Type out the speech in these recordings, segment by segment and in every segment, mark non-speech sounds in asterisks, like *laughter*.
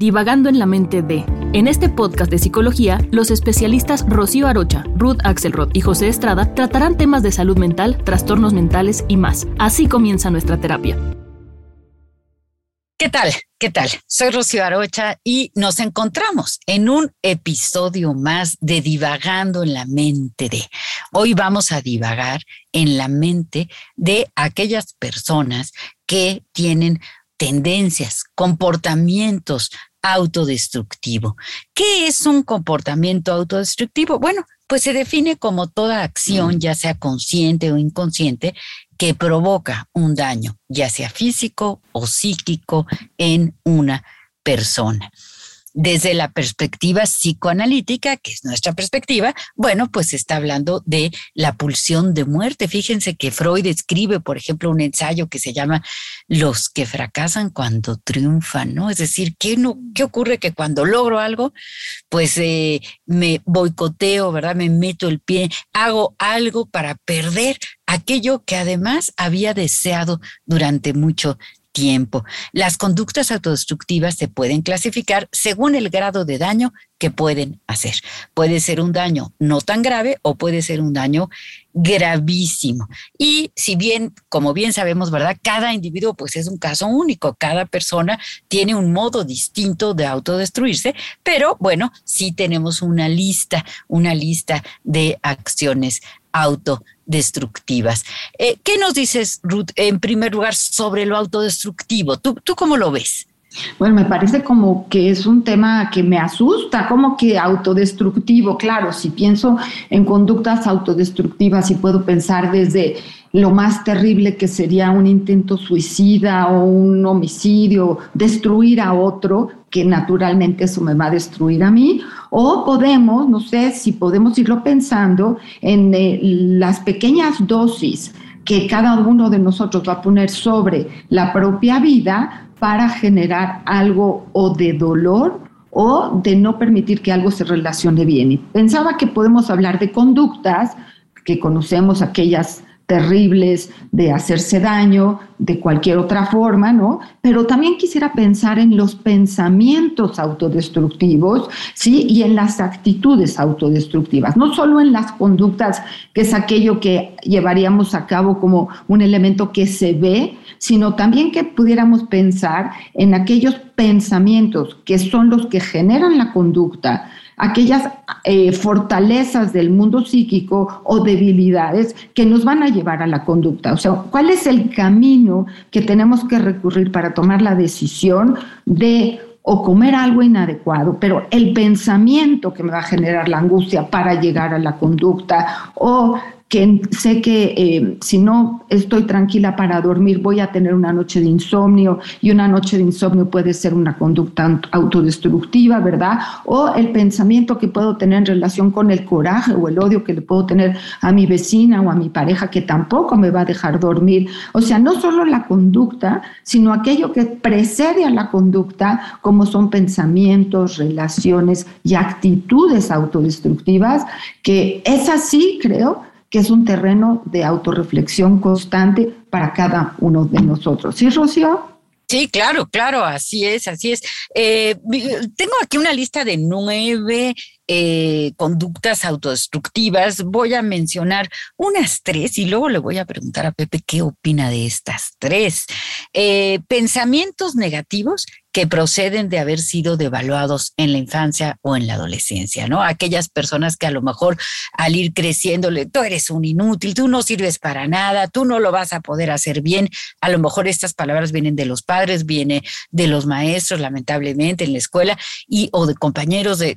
Divagando en la mente de. En este podcast de psicología, los especialistas Rocío Arocha, Ruth Axelrod y José Estrada tratarán temas de salud mental, trastornos mentales y más. Así comienza nuestra terapia. ¿Qué tal? ¿Qué tal? Soy Rocío Arocha y nos encontramos en un episodio más de Divagando en la mente de. Hoy vamos a divagar en la mente de aquellas personas que tienen tendencias, comportamientos autodestructivo. ¿Qué es un comportamiento autodestructivo? Bueno, pues se define como toda acción, ya sea consciente o inconsciente, que provoca un daño, ya sea físico o psíquico, en una persona desde la perspectiva psicoanalítica, que es nuestra perspectiva, bueno, pues está hablando de la pulsión de muerte. Fíjense que Freud escribe, por ejemplo, un ensayo que se llama Los que fracasan cuando triunfan, ¿no? Es decir, ¿qué, no, qué ocurre que cuando logro algo, pues eh, me boicoteo, ¿verdad? Me meto el pie, hago algo para perder aquello que además había deseado durante mucho tiempo. Las conductas autodestructivas se pueden clasificar según el grado de daño que pueden hacer. Puede ser un daño no tan grave o puede ser un daño gravísimo. Y si bien, como bien sabemos, ¿verdad? Cada individuo pues es un caso único, cada persona tiene un modo distinto de autodestruirse, pero bueno, sí tenemos una lista, una lista de acciones autodestructivas. Eh, ¿Qué nos dices, Ruth, en primer lugar, sobre lo autodestructivo? ¿Tú, ¿Tú cómo lo ves? Bueno, me parece como que es un tema que me asusta, como que autodestructivo. Claro, si pienso en conductas autodestructivas y puedo pensar desde lo más terrible que sería un intento suicida o un homicidio, destruir a otro, que naturalmente eso me va a destruir a mí, o podemos, no sé si podemos irlo pensando en eh, las pequeñas dosis que cada uno de nosotros va a poner sobre la propia vida para generar algo o de dolor o de no permitir que algo se relacione bien. Y pensaba que podemos hablar de conductas que conocemos aquellas terribles de hacerse daño de cualquier otra forma, ¿no? Pero también quisiera pensar en los pensamientos autodestructivos, ¿sí? Y en las actitudes autodestructivas, no solo en las conductas, que es aquello que llevaríamos a cabo como un elemento que se ve, sino también que pudiéramos pensar en aquellos pensamientos que son los que generan la conducta, aquellas eh, fortalezas del mundo psíquico o debilidades que nos van a llevar a la conducta. O sea, ¿cuál es el camino que tenemos que recurrir para tomar la decisión de o comer algo inadecuado, pero el pensamiento que me va a generar la angustia para llegar a la conducta o que sé que eh, si no estoy tranquila para dormir voy a tener una noche de insomnio y una noche de insomnio puede ser una conducta autodestructiva, ¿verdad? O el pensamiento que puedo tener en relación con el coraje o el odio que le puedo tener a mi vecina o a mi pareja que tampoco me va a dejar dormir. O sea, no solo la conducta, sino aquello que precede a la conducta, como son pensamientos, relaciones y actitudes autodestructivas, que es así, creo, que es un terreno de autorreflexión constante para cada uno de nosotros. ¿Sí, Rocío? Sí, claro, claro, así es, así es. Eh, tengo aquí una lista de nueve eh, conductas autodestructivas. Voy a mencionar unas tres y luego le voy a preguntar a Pepe qué opina de estas tres. Eh, pensamientos negativos que proceden de haber sido devaluados en la infancia o en la adolescencia, ¿no? Aquellas personas que a lo mejor al ir creciéndole, tú eres un inútil, tú no sirves para nada, tú no lo vas a poder hacer bien. A lo mejor estas palabras vienen de los padres, viene de los maestros, lamentablemente, en la escuela, y, o de compañeros de,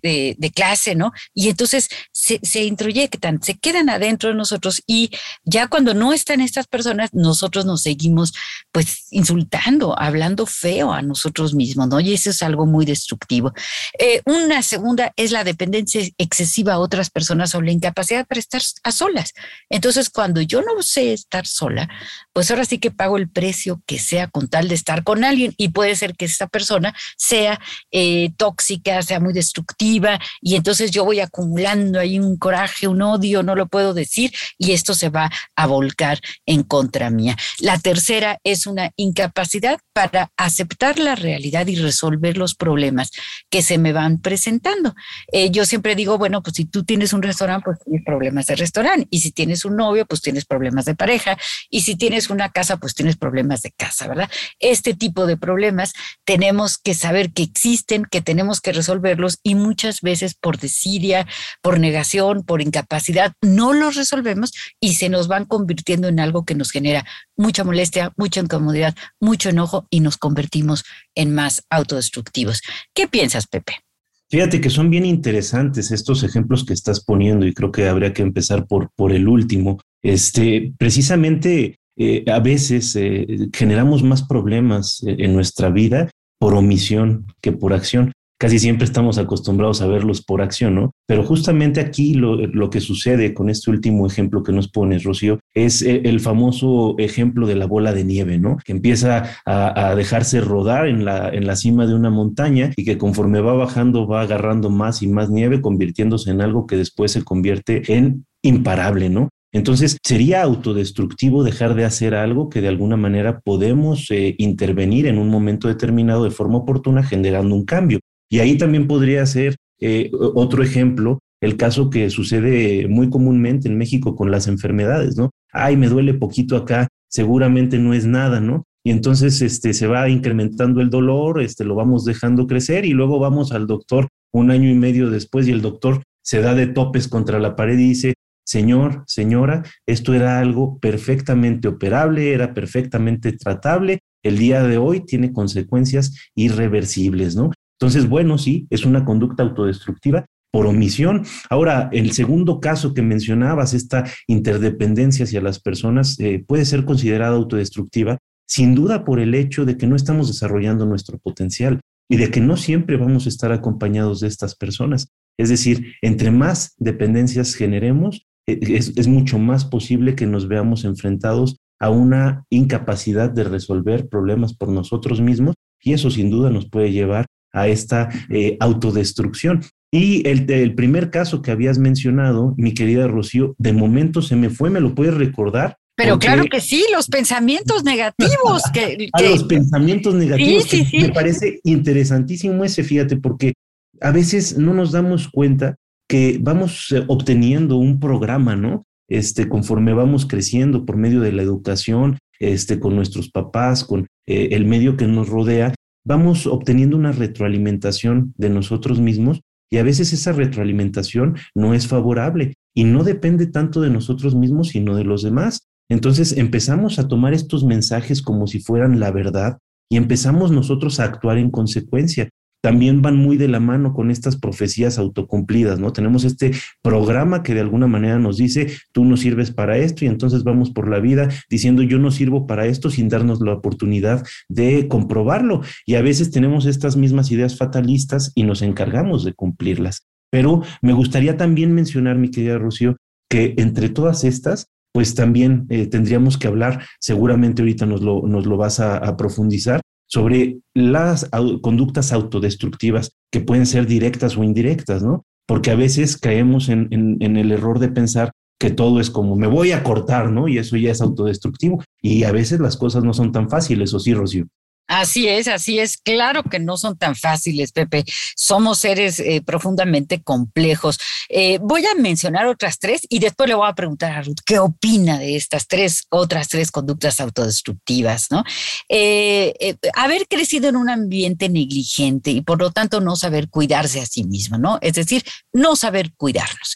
clase, ¿no? Y entonces se, se introyectan, se quedan adentro de nosotros y ya cuando no están estas personas, nosotros nos seguimos pues insultando, hablando feo a nosotros mismos, ¿no? Y eso es algo muy destructivo. Eh, una segunda es la dependencia excesiva a otras personas o la incapacidad para estar a solas. Entonces, cuando yo no sé estar sola, pues ahora sí que pago el precio que sea con tal de estar con alguien y puede ser que esa persona sea eh, tóxica, sea muy destructiva y entonces yo voy acumulando ahí un coraje, un odio, no lo puedo decir y esto se va a volcar en contra mía. La tercera es una incapacidad para aceptar la realidad y resolver los problemas que se me van presentando. Eh, yo siempre digo, bueno, pues si tú tienes un restaurante, pues tienes problemas de restaurante y si tienes un novio, pues tienes problemas de pareja y si tienes una casa, pues tienes problemas de casa, ¿verdad? Este tipo de problemas tenemos que saber que existen, que tenemos que resolverlos y muchas veces por desidia, por negación, por incapacidad, no los resolvemos y se nos van convirtiendo en algo que nos genera mucha molestia, mucha incomodidad, mucho enojo y nos convertimos en más autodestructivos. ¿Qué piensas, Pepe? Fíjate que son bien interesantes estos ejemplos que estás poniendo y creo que habría que empezar por, por el último. Este, precisamente eh, a veces eh, generamos más problemas eh, en nuestra vida por omisión que por acción casi siempre estamos acostumbrados a verlos por acción, ¿no? Pero justamente aquí lo, que sucede con este último ejemplo que nos pones, Rocío, es el famoso ejemplo de la bola de nieve, ¿no? Que empieza a, dejarse rodar en la, en la cima de una montaña y que conforme va bajando va agarrando más y más nieve, convirtiéndose en algo que después se convierte en imparable, ¿no? Entonces, sería autodestructivo dejar de hacer algo que de alguna manera podemos eh, intervenir en un momento determinado de forma oportuna generando un cambio. Y ahí también podría ser eh, otro ejemplo, el caso que sucede muy comúnmente en México con las enfermedades, ¿no? Ay, me duele poquito acá, seguramente no es nada, ¿no? Y entonces este, se va incrementando el dolor, este, lo vamos dejando crecer y luego vamos al doctor un año y medio después y el doctor se da de topes contra la pared y dice, señor, señora, esto era algo perfectamente operable, era perfectamente tratable, el día de hoy tiene consecuencias irreversibles, ¿no? Entonces, bueno, sí, es una conducta autodestructiva por omisión. Ahora, el segundo caso que mencionabas, esta interdependencia hacia las personas, eh, puede ser considerada autodestructiva, sin duda por el hecho de que no estamos desarrollando nuestro potencial y de que no siempre vamos a estar acompañados de estas personas. Es decir, entre más dependencias generemos, es, es mucho más posible que nos veamos enfrentados a una incapacidad de resolver problemas por nosotros mismos y eso sin duda nos puede llevar a esta eh, autodestrucción. Y el, el, primer caso que habías mencionado, mi querida Rocío, de momento se me fue, ¿me lo puedes recordar? Pero claro que sí, los pensamientos negativos. *laughs* que, A los pensamientos negativos. Sí, sí, Me parece interesantísimo ese, fíjate, porque a veces no nos damos cuenta que vamos eh, obteniendo un programa, ¿no? Este, conforme vamos creciendo por medio de la educación, este, con nuestros papás, con eh, el medio que nos rodea, vamos obteniendo una retroalimentación de nosotros mismos y a veces esa retroalimentación no es favorable y no depende tanto de nosotros mismos, sino de los demás. Entonces empezamos a tomar estos mensajes como si fueran la verdad y empezamos nosotros a actuar en consecuencia también van muy de la mano con estas profecías autocumplidas, ¿no? Tenemos este programa que de alguna manera nos dice, tú no sirves para esto y entonces vamos por la vida diciendo, yo no sirvo para esto sin darnos la oportunidad de comprobarlo. Y a veces tenemos estas mismas ideas fatalistas y nos encargamos de cumplirlas. Pero me gustaría también mencionar, mi querida Rocío, que entre todas estas, pues también eh, tendríamos que hablar, seguramente ahorita nos lo, nos lo vas a profundizar, sobre las conductas autodestructivas que pueden ser directas o indirectas, ¿no? Porque a veces caemos en, el error de pensar que todo es como me voy a cortar, ¿no? Y eso ya es autodestructivo. Y a veces las cosas no son tan fáciles, ¿o sí, Rocío? Así es, así es. Claro que no son tan fáciles, Pepe. Somos seres eh, profundamente complejos. Eh, voy a mencionar otras tres y después le voy a preguntar a Ruth qué opina de estas tres, otras tres conductas autodestructivas, ¿no? Eh, haber crecido en un ambiente negligente y por lo tanto no saber cuidarse a sí mismo, ¿no? Es decir, no saber cuidarnos.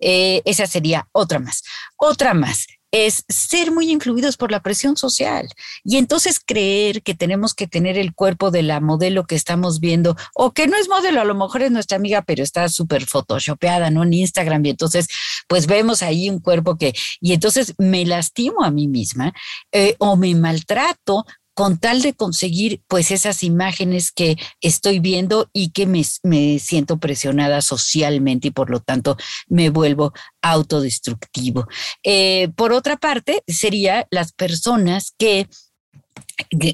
esa sería otra más. Otra más, es ser muy influidos por la presión social y entonces creer que tenemos que tener el cuerpo de la modelo que estamos viendo o que no es modelo, a lo mejor es nuestra amiga, pero está súper photoshopeada, ¿no? En Instagram y entonces pues vemos ahí un cuerpo que, y entonces me lastimo a mí misma eh, o me maltrato con tal de conseguir pues esas imágenes que estoy viendo y que me, siento presionada socialmente y por lo tanto me vuelvo autodestructivo. Eh, por otra parte, sería las personas que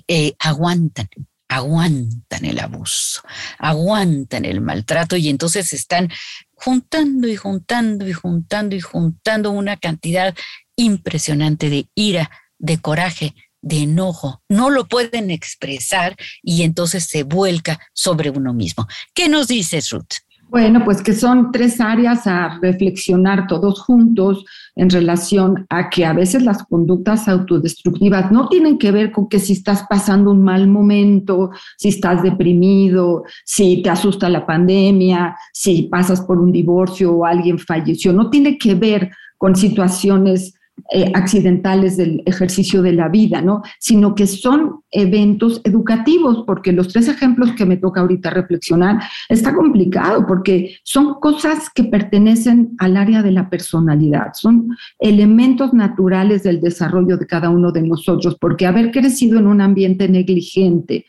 eh, aguantan, aguantan el abuso, aguantan el maltrato y entonces están juntando y juntando y juntando y juntando una cantidad impresionante de ira, de coraje, de enojo, no lo pueden expresar y entonces se vuelca sobre uno mismo. ¿Qué nos dices, Ruth? Bueno, pues que son tres áreas a reflexionar todos juntos en relación a que a veces las conductas autodestructivas no tienen que ver con que si estás pasando un mal momento, si estás deprimido, si te asusta la pandemia, si pasas por un divorcio o alguien falleció, no tiene que ver con situaciones eh, accidentales del ejercicio de la vida, ¿no? Sino que son eventos educativos, porque los tres ejemplos que me toca ahorita reflexionar está complicado, porque son cosas que pertenecen al área de la personalidad, son elementos naturales del desarrollo de cada uno de nosotros, porque haber crecido en un ambiente negligente,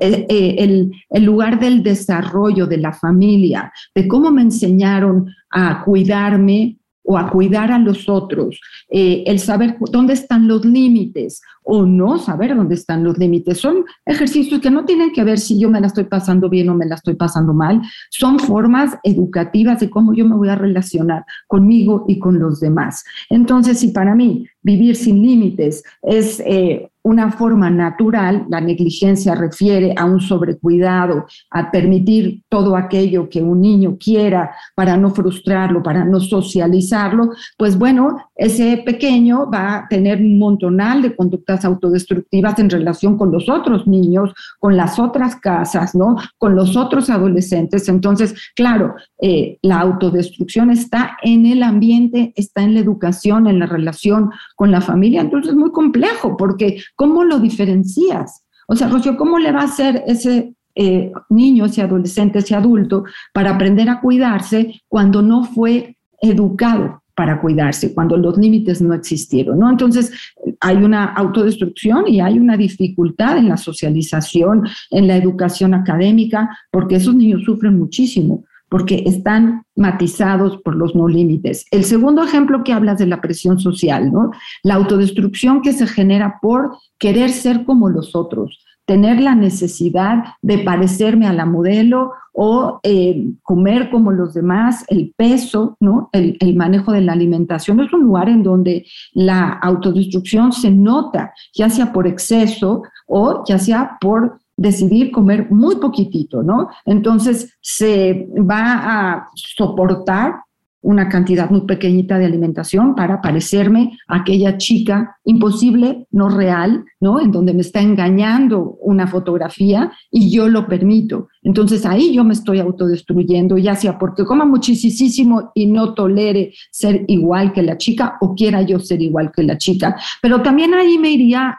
eh, eh, el, el lugar del desarrollo de la familia, de cómo me enseñaron a cuidarme, o a cuidar a los otros, eh, el saber dónde están los límites o no saber dónde están los límites. Son ejercicios que no tienen que ver si yo me la estoy pasando bien o me la estoy pasando mal, son formas educativas de cómo yo me voy a relacionar conmigo y con los demás. Entonces, si para mí vivir sin límites es eh, una forma natural, la negligencia refiere a un sobrecuidado, a permitir todo aquello que un niño quiera para no frustrarlo, para no socializarlo, pues bueno, ese pequeño va a tener un montonal de conductas autodestructivas en relación con los otros niños, con las otras casas, ¿no? Con los otros adolescentes. Entonces, claro, eh, la autodestrucción está en el ambiente, está en la educación, en la relación con la familia. Entonces, es muy complejo porque ¿Cómo lo diferencias? O sea, Rocío, ¿cómo le va a hacer ese eh, niño, ese adolescente, ese adulto para aprender a cuidarse cuando no fue educado para cuidarse, cuando los límites no existieron, ¿no? Entonces, hay una autodestrucción y hay una dificultad en la socialización, en la educación académica, porque esos niños sufren muchísimo porque están matizados por los no límites. El segundo ejemplo que hablas de la presión social, ¿no? La autodestrucción que se genera por querer ser como los otros, tener la necesidad de parecerme a la modelo o eh, comer como los demás, el peso, ¿no? El, el, manejo de la alimentación es un lugar en donde la autodestrucción se nota, ya sea por exceso o ya sea por decidir comer muy poquitito, ¿no? Entonces se va a soportar una cantidad muy pequeñita de alimentación para parecerme aquella chica imposible, no real, ¿no? En donde me está engañando una fotografía y yo lo permito. Entonces ahí yo me estoy autodestruyendo, ya sea porque coma muchísimo y no tolere ser igual que la chica o quiera yo ser igual que la chica. Pero también ahí me iría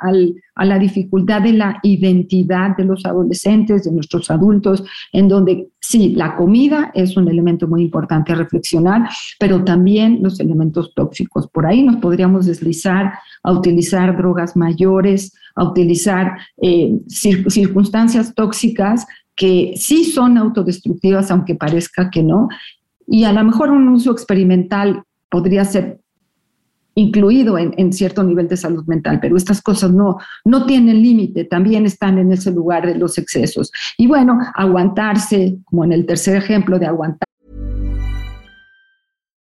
a la dificultad de la identidad de los adolescentes, de nuestros adultos, en donde sí, la comida es un elemento muy importante a reflexionar, pero también los elementos tóxicos. Por ahí nos podríamos deslizar a utilizar drogas mayores, a utilizar eh, circunstancias tóxicas que sí son autodestructivas, aunque parezca que no, y a lo mejor un uso experimental podría ser incluido en, cierto nivel de salud mental, pero estas cosas no, no tienen límite, también están en ese lugar de los excesos. Y bueno, aguantarse, como en el tercer ejemplo de aguantar.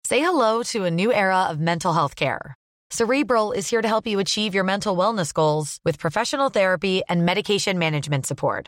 Say hello to a new era of mental health care. Cerebral is here to help you achieve your mental wellness goals with professional therapy and medication management support.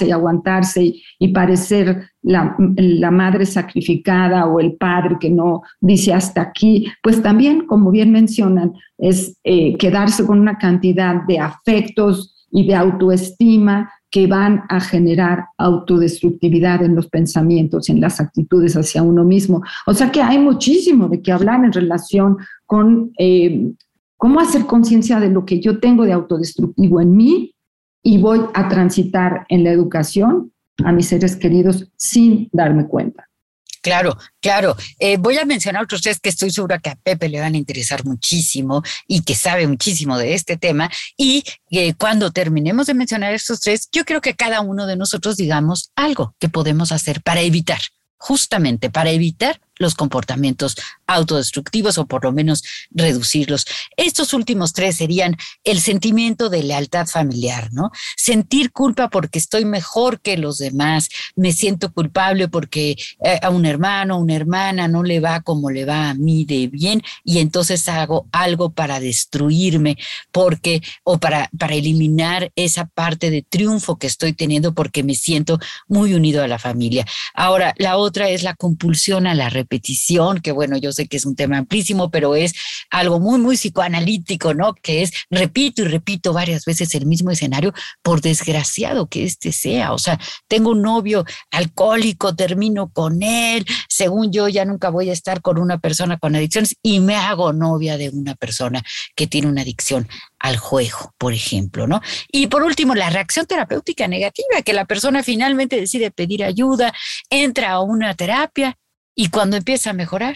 Y aguantarse y, y parecer la, la, madre sacrificada o el padre que no dice hasta aquí, pues también, como bien mencionan, es eh, quedarse con una cantidad de afectos y de autoestima que van a generar autodestructividad en los pensamientos, en las actitudes hacia uno mismo. O sea que hay muchísimo de qué hablar en relación con eh, cómo hacer conciencia de lo que yo tengo de autodestructivo en mí y voy a transitar en la educación a mis seres queridos sin darme cuenta. Claro, claro. Eh, voy a mencionar otros tres que estoy segura que a Pepe le van a interesar muchísimo y que sabe muchísimo de este tema. Y eh, cuando terminemos de mencionar estos tres, yo creo que cada uno de nosotros digamos algo que podemos hacer para evitar, justamente para evitar los comportamientos autodestructivos o por lo menos reducirlos. Estos últimos tres serían el sentimiento de lealtad familiar, ¿no? Sentir culpa porque estoy mejor que los demás, me siento culpable porque eh, a un hermano, una hermana no le va como le va a mí de bien y entonces hago algo para destruirme porque o para para eliminar esa parte de triunfo que estoy teniendo porque me siento muy unido a la familia. Ahora, la otra es la compulsión a la repetición repetición, que bueno, yo sé que es un tema amplísimo, pero es algo muy, muy psicoanalítico, ¿no? Que es repito y repito varias veces el mismo escenario, por desgraciado que este sea. O sea, tengo un novio alcohólico, termino con él, según yo ya nunca voy a estar con una persona con adicciones y me hago novia de una persona que tiene una adicción al juego, por ejemplo, ¿no? Y por último, la reacción terapéutica negativa, que la persona finalmente decide pedir ayuda, entra a una terapia y cuando empieza a mejorar,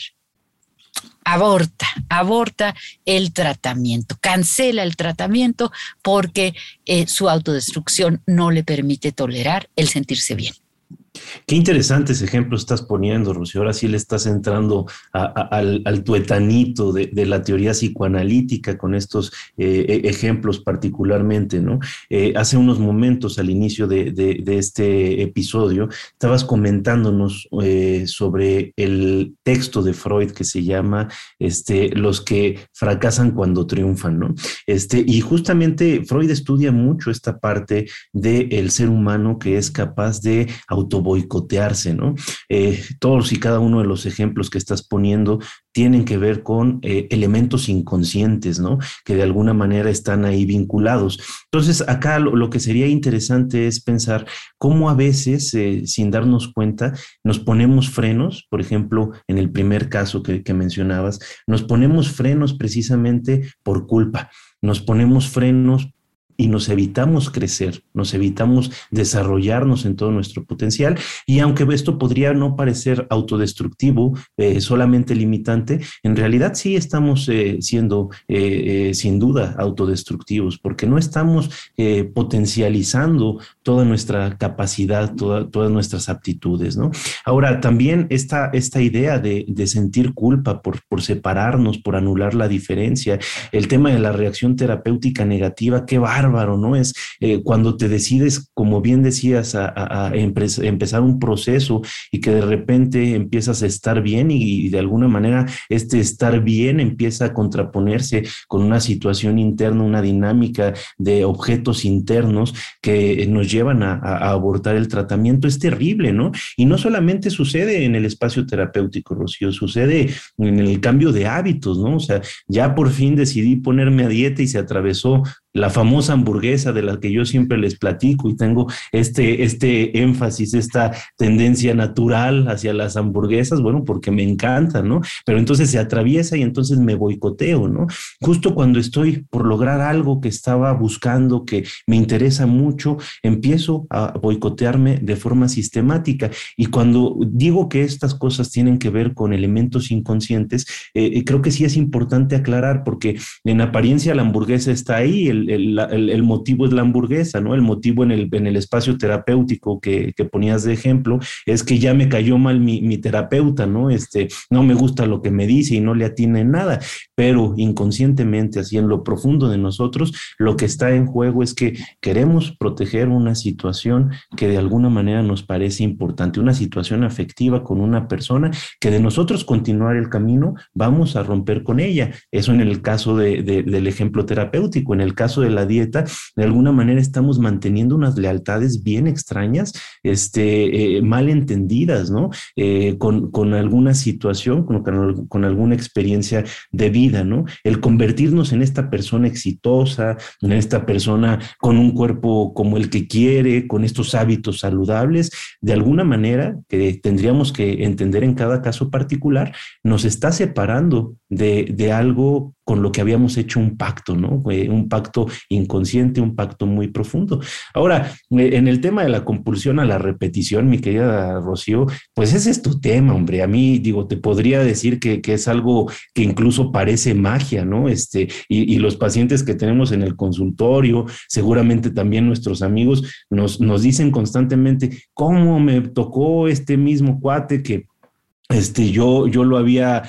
aborta, aborta el tratamiento, cancela el tratamiento porque eh, su autodestrucción no le permite tolerar el sentirse bien. Qué interesantes ejemplos estás poniendo, Rocío. Ahora sí le estás entrando al, tuetanito de, la teoría psicoanalítica con estos eh, e, ejemplos particularmente, ¿no? Eh, hace unos momentos al inicio de, este episodio estabas comentándonos eh, sobre el texto de Freud que se llama este, Los que fracasan cuando triunfan, ¿no? Este, y justamente Freud estudia mucho esta parte del ser humano que es capaz de auto boicotearse, ¿no? Eh, todos y cada uno de los ejemplos que estás poniendo tienen que ver con eh, elementos inconscientes, ¿no? Que de alguna manera están ahí vinculados. Entonces, acá lo, que sería interesante es pensar cómo a veces, eh, sin darnos cuenta, nos ponemos frenos, por ejemplo, en el primer caso que mencionabas, nos ponemos frenos precisamente por culpa. Nos ponemos frenos y nos evitamos crecer, nos evitamos desarrollarnos en todo nuestro potencial. Y aunque esto podría no parecer autodestructivo, eh, solamente limitante, en realidad sí estamos eh, siendo eh, sin duda autodestructivos, porque no estamos potencializando toda nuestra capacidad, todas nuestras aptitudes. ¿no? Ahora, también esta, esta idea de, de sentir culpa por, por separarnos, por anular la diferencia, el tema de la reacción terapéutica negativa, qué va ¿no? Es eh, cuando te decides, como bien decías, a, empezar un proceso y que de repente empiezas a estar bien y, de alguna manera este estar bien empieza a contraponerse con una situación interna, una dinámica de objetos internos que nos llevan a, abortar el tratamiento. Es terrible, ¿no? Y no solamente sucede en el espacio terapéutico, Rocío, sucede en el cambio de hábitos, ¿no? O sea, ya por fin decidí ponerme a dieta y se atravesó la famosa hamburguesa de la que yo siempre les platico y tengo este, este énfasis, esta tendencia natural hacia las hamburguesas, bueno, porque me encanta, ¿no? Pero entonces se atraviesa y entonces me boicoteo, ¿no? Justo cuando estoy por lograr algo que estaba buscando, que me interesa mucho, empiezo a boicotearme de forma sistemática. Y cuando digo que estas cosas tienen que ver con elementos inconscientes, eh, eh, creo que sí es importante aclarar porque en apariencia la hamburguesa está ahí, el, el, motivo es la hamburguesa, ¿no? El motivo en el, en el espacio terapéutico que, que, ponías de ejemplo es que ya me cayó mal mi, mi, terapeuta, ¿no? Este, no me gusta lo que me dice y no le atina en nada, pero inconscientemente, así en lo profundo de nosotros, lo que está en juego es que queremos proteger una situación que de alguna manera nos parece importante, una situación afectiva con una persona que de nosotros continuar el camino vamos a romper con ella. Eso en el caso de, del ejemplo terapéutico, en el caso de la dieta, de alguna manera estamos manteniendo unas lealtades bien extrañas, este, eh, mal entendidas, ¿no? Eh, con, con, alguna situación, con, con, alguna experiencia de vida, ¿no? El convertirnos en esta persona exitosa, en esta persona con un cuerpo como el que quiere, con estos hábitos saludables, de alguna manera que tendríamos que entender en cada caso particular, nos está separando de, de algo con lo que habíamos hecho un pacto, ¿no? Un pacto inconsciente, un pacto muy profundo. Ahora, eh, en el tema de la compulsión a la repetición, mi querida Rocío, pues ese es tu tema, hombre. A mí, digo, te podría decir que, es algo que incluso parece magia, ¿no? Este, y, los pacientes que tenemos en el consultorio, seguramente también nuestros amigos, nos, nos dicen constantemente, ¿cómo me tocó este mismo cuate que este, yo, yo lo había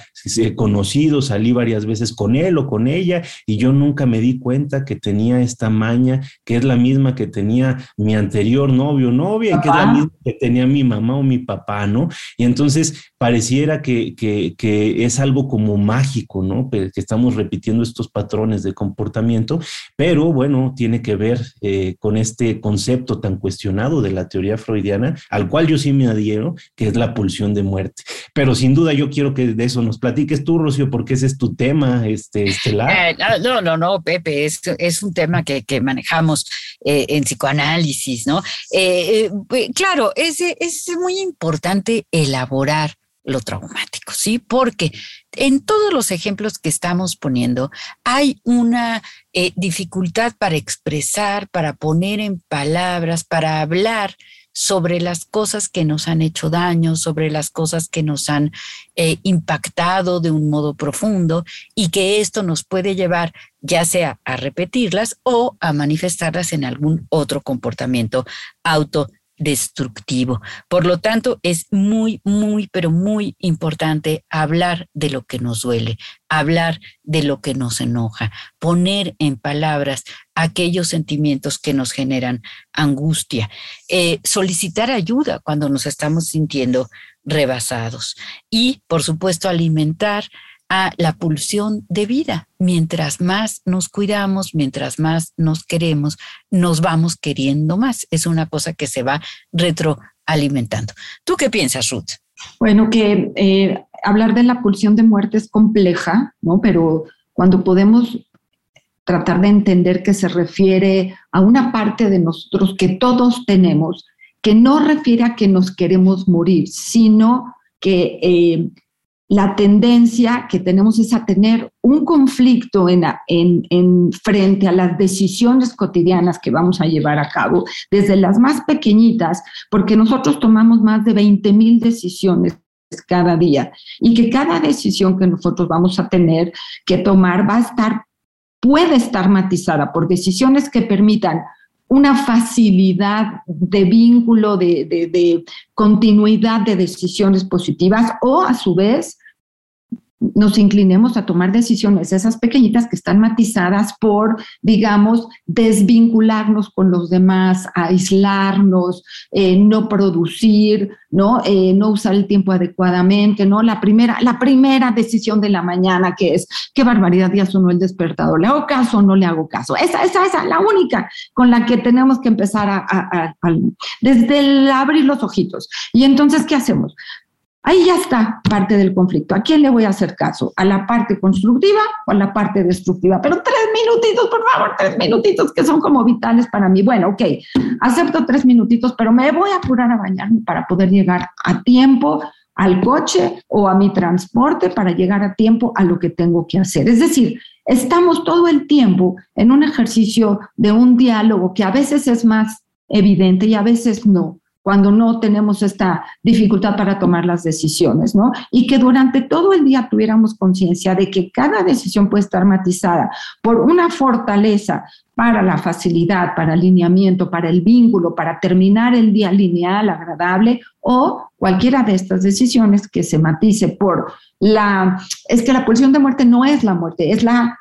conocido, salí varias veces con él o con ella y yo nunca me di cuenta que tenía esta maña, que es la misma que tenía mi anterior novio o novia, y que es la misma que tenía mi mamá o mi papá, ¿no? Y entonces pareciera que, que, es algo como mágico, ¿no? Que estamos repitiendo estos patrones de comportamiento, pero bueno, tiene que ver eh, con este concepto tan cuestionado de la teoría freudiana, al cual yo sí me adhiero, que es la pulsión de muerte. Pero sin duda yo quiero que de eso nos platiques tú, Rocío, porque ese es tu tema este, estelar. Eh, no, no, no, Pepe, es, es un tema que, que manejamos eh, en psicoanálisis, ¿no? Eh, claro, es, es muy importante elaborar lo traumático, ¿sí? Porque en todos los ejemplos que estamos poniendo hay una dificultad para expresar, para poner en palabras, para hablar sobre las cosas que nos han hecho daño, sobre las cosas que nos han eh, impactado de un modo profundo y que esto nos puede llevar ya sea a repetirlas o a manifestarlas en algún otro comportamiento auto destructivo. Por lo tanto, es muy, muy, pero muy importante hablar de lo que nos duele, hablar de lo que nos enoja, poner en palabras aquellos sentimientos que nos generan angustia, eh, solicitar ayuda cuando nos estamos sintiendo rebasados y, por supuesto, alimentar a la pulsión de vida. Mientras más nos cuidamos, mientras más nos queremos, nos vamos queriendo más. Es una cosa que se va retroalimentando. ¿Tú qué piensas, Ruth? Bueno, que eh, hablar de la pulsión de muerte es compleja, ¿no? Pero cuando podemos tratar de entender que se refiere a una parte de nosotros que todos tenemos, que no refiere a que nos queremos morir, sino que eh, la tendencia que tenemos es a tener un conflicto en, en, frente a las decisiones cotidianas que vamos a llevar a cabo, desde las más pequeñitas, porque nosotros tomamos más de 20 mil decisiones cada día y que cada decisión que nosotros vamos a tener que tomar va a estar, puede estar matizada por decisiones que permitan una facilidad de vínculo, de, continuidad de decisiones positivas o a su vez nos inclinemos a tomar decisiones, esas pequeñitas que están matizadas por, digamos, desvincularnos con los demás, aislarnos, eh, no producir, ¿no? Eh, no usar el tiempo adecuadamente, ¿no? La primera, la primera decisión de la mañana que es, qué barbaridad, ya sonó el despertador, ¿le hago caso o no le hago caso? Esa, esa, esa, la única con la que tenemos que empezar a, desde el abrir los ojitos. Y entonces, ¿qué hacemos? Ahí ya está parte del conflicto. ¿A quién le voy a hacer caso? ¿A la parte constructiva o a la parte destructiva? Pero minutitos, por favor, tres minutitos que son como vitales para mí. Bueno, ok, acepto tres minutitos, pero me voy a apurar a bañarme para poder llegar a tiempo al coche o a mi transporte para llegar a tiempo a lo que tengo que hacer. Es decir, estamos todo el tiempo en un ejercicio de un diálogo que a veces es más evidente y a veces no cuando no tenemos esta dificultad para tomar las decisiones, ¿no? Y que durante todo el día tuviéramos conciencia de que cada decisión puede estar matizada por una fortaleza para la facilidad, para alineamiento, para el vínculo, para terminar el día lineal, agradable, o cualquiera de estas decisiones que se matice por la... Es que la pulsión de muerte no es la muerte, es la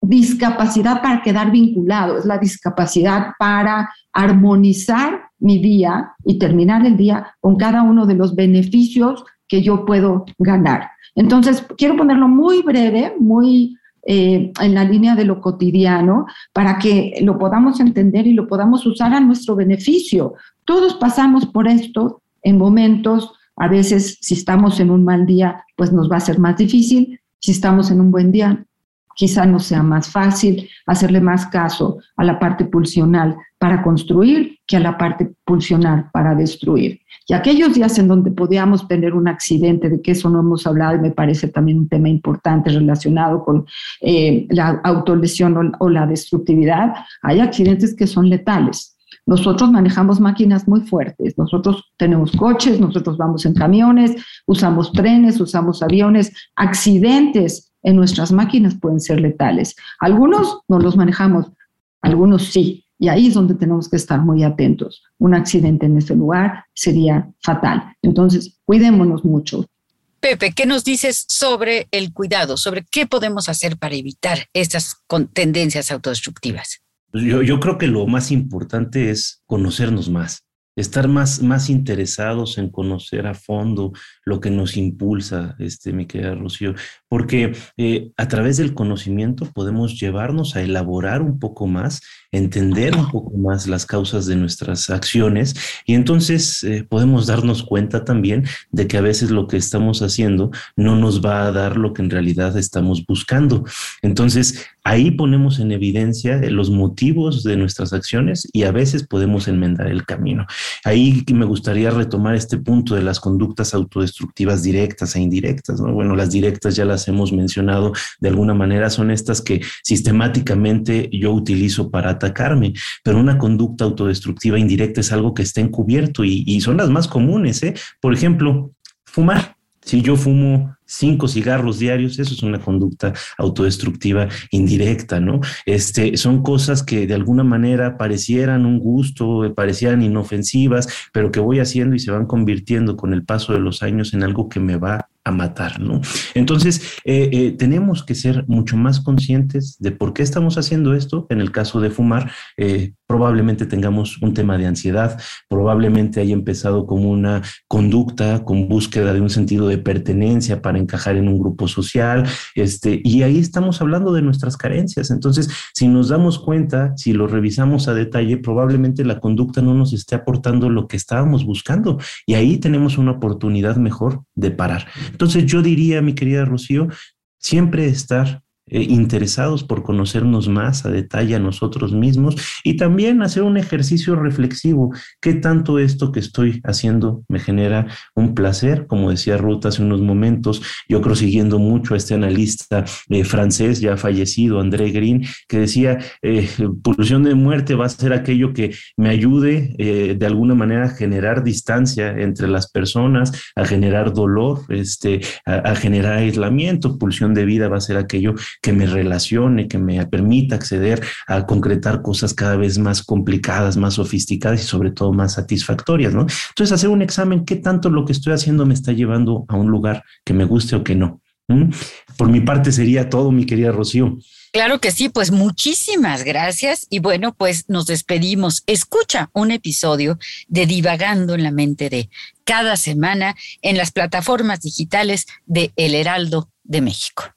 discapacidad para quedar vinculado, es la discapacidad para armonizar mi día y terminar el día con cada uno de los beneficios que yo puedo ganar. Entonces, quiero ponerlo muy breve, muy eh, en la línea de lo cotidiano, para que lo podamos entender y lo podamos usar a nuestro beneficio. Todos pasamos por esto en momentos, a veces si estamos en un mal día, pues nos va a ser más difícil, si estamos en un buen día, quizá no sea más fácil hacerle más caso a la parte pulsional para construir que a la parte pulsional para destruir. Y aquellos días en donde podíamos tener un accidente, de que eso no hemos hablado y me parece también un tema importante relacionado con eh, la autolesión o la destructividad, hay accidentes que son letales. Nosotros manejamos máquinas muy fuertes, nosotros tenemos coches, nosotros vamos en camiones, usamos trenes, usamos aviones, accidentes en nuestras máquinas pueden ser letales. Algunos no los manejamos, algunos sí. Y ahí es donde tenemos que estar muy atentos. Un accidente en ese lugar sería fatal. Entonces, cuidémonos mucho. Pepe, ¿qué nos dices sobre el cuidado? ¿Sobre qué podemos hacer para evitar estas tendencias autodestructivas? Yo, yo creo que lo más importante es conocernos más estar más, más interesados en conocer a fondo lo que nos impulsa, este, mi querida Rocío, porque eh, a través del conocimiento podemos llevarnos a elaborar un poco más, entender un poco más las causas de nuestras acciones y entonces eh, podemos darnos cuenta también de que a veces lo que estamos haciendo no nos va a dar lo que en realidad estamos buscando. Entonces, ahí ponemos en evidencia los motivos de nuestras acciones y a veces podemos enmendar el camino. Ahí me gustaría retomar este punto de las conductas autodestructivas directas e indirectas. Bueno, las directas ya las hemos mencionado de alguna manera, son estas que sistemáticamente yo utilizo para atacarme, pero una conducta autodestructiva indirecta es algo que está encubierto y, son las más comunes. ¿eh? Por ejemplo, fumar. Si yo fumo cinco cigarros diarios, eso es una conducta autodestructiva indirecta, ¿no? Este, son cosas que de alguna manera parecieran un gusto, parecieran inofensivas, pero que voy haciendo y se van convirtiendo con el paso de los años en algo que me va a matar, ¿no? Entonces, eh, eh, tenemos que ser mucho más conscientes de por qué estamos haciendo esto. En el caso de fumar, eh, probablemente tengamos un tema de ansiedad, probablemente haya empezado como una conducta con búsqueda de un sentido de pertenencia para encajar en un grupo social, este, y ahí estamos hablando de nuestras carencias. Entonces, si nos damos cuenta, si lo revisamos a detalle, probablemente la conducta no nos esté aportando lo que estábamos buscando, y ahí tenemos una oportunidad mejor de parar. Entonces, yo diría, mi querida Rocío, siempre estar eh, interesados por conocernos más a detalle a nosotros mismos y también hacer un ejercicio reflexivo. ¿Qué tanto esto que estoy haciendo me genera un placer? Como decía Ruth hace unos momentos, yo creo siguiendo mucho a este analista eh, francés ya fallecido, André Green, que decía, eh, pulsión de muerte va a ser aquello que me ayude de alguna manera a generar distancia entre las personas, a generar dolor, este, a generar aislamiento. Pulsión de vida va a ser aquello que me relacione, que me permita acceder a concretar cosas cada vez más complicadas, más sofisticadas y sobre todo más satisfactorias, ¿no? Entonces, hacer un examen, ¿qué tanto lo que estoy haciendo me está llevando a un lugar que me guste o que no? ¿Mm? Por mi parte sería todo, mi querida Rocío. Claro que sí, pues muchísimas gracias y bueno, pues nos despedimos. Escucha un episodio de Divagando en la mente de cada semana en las plataformas digitales de El Heraldo de México.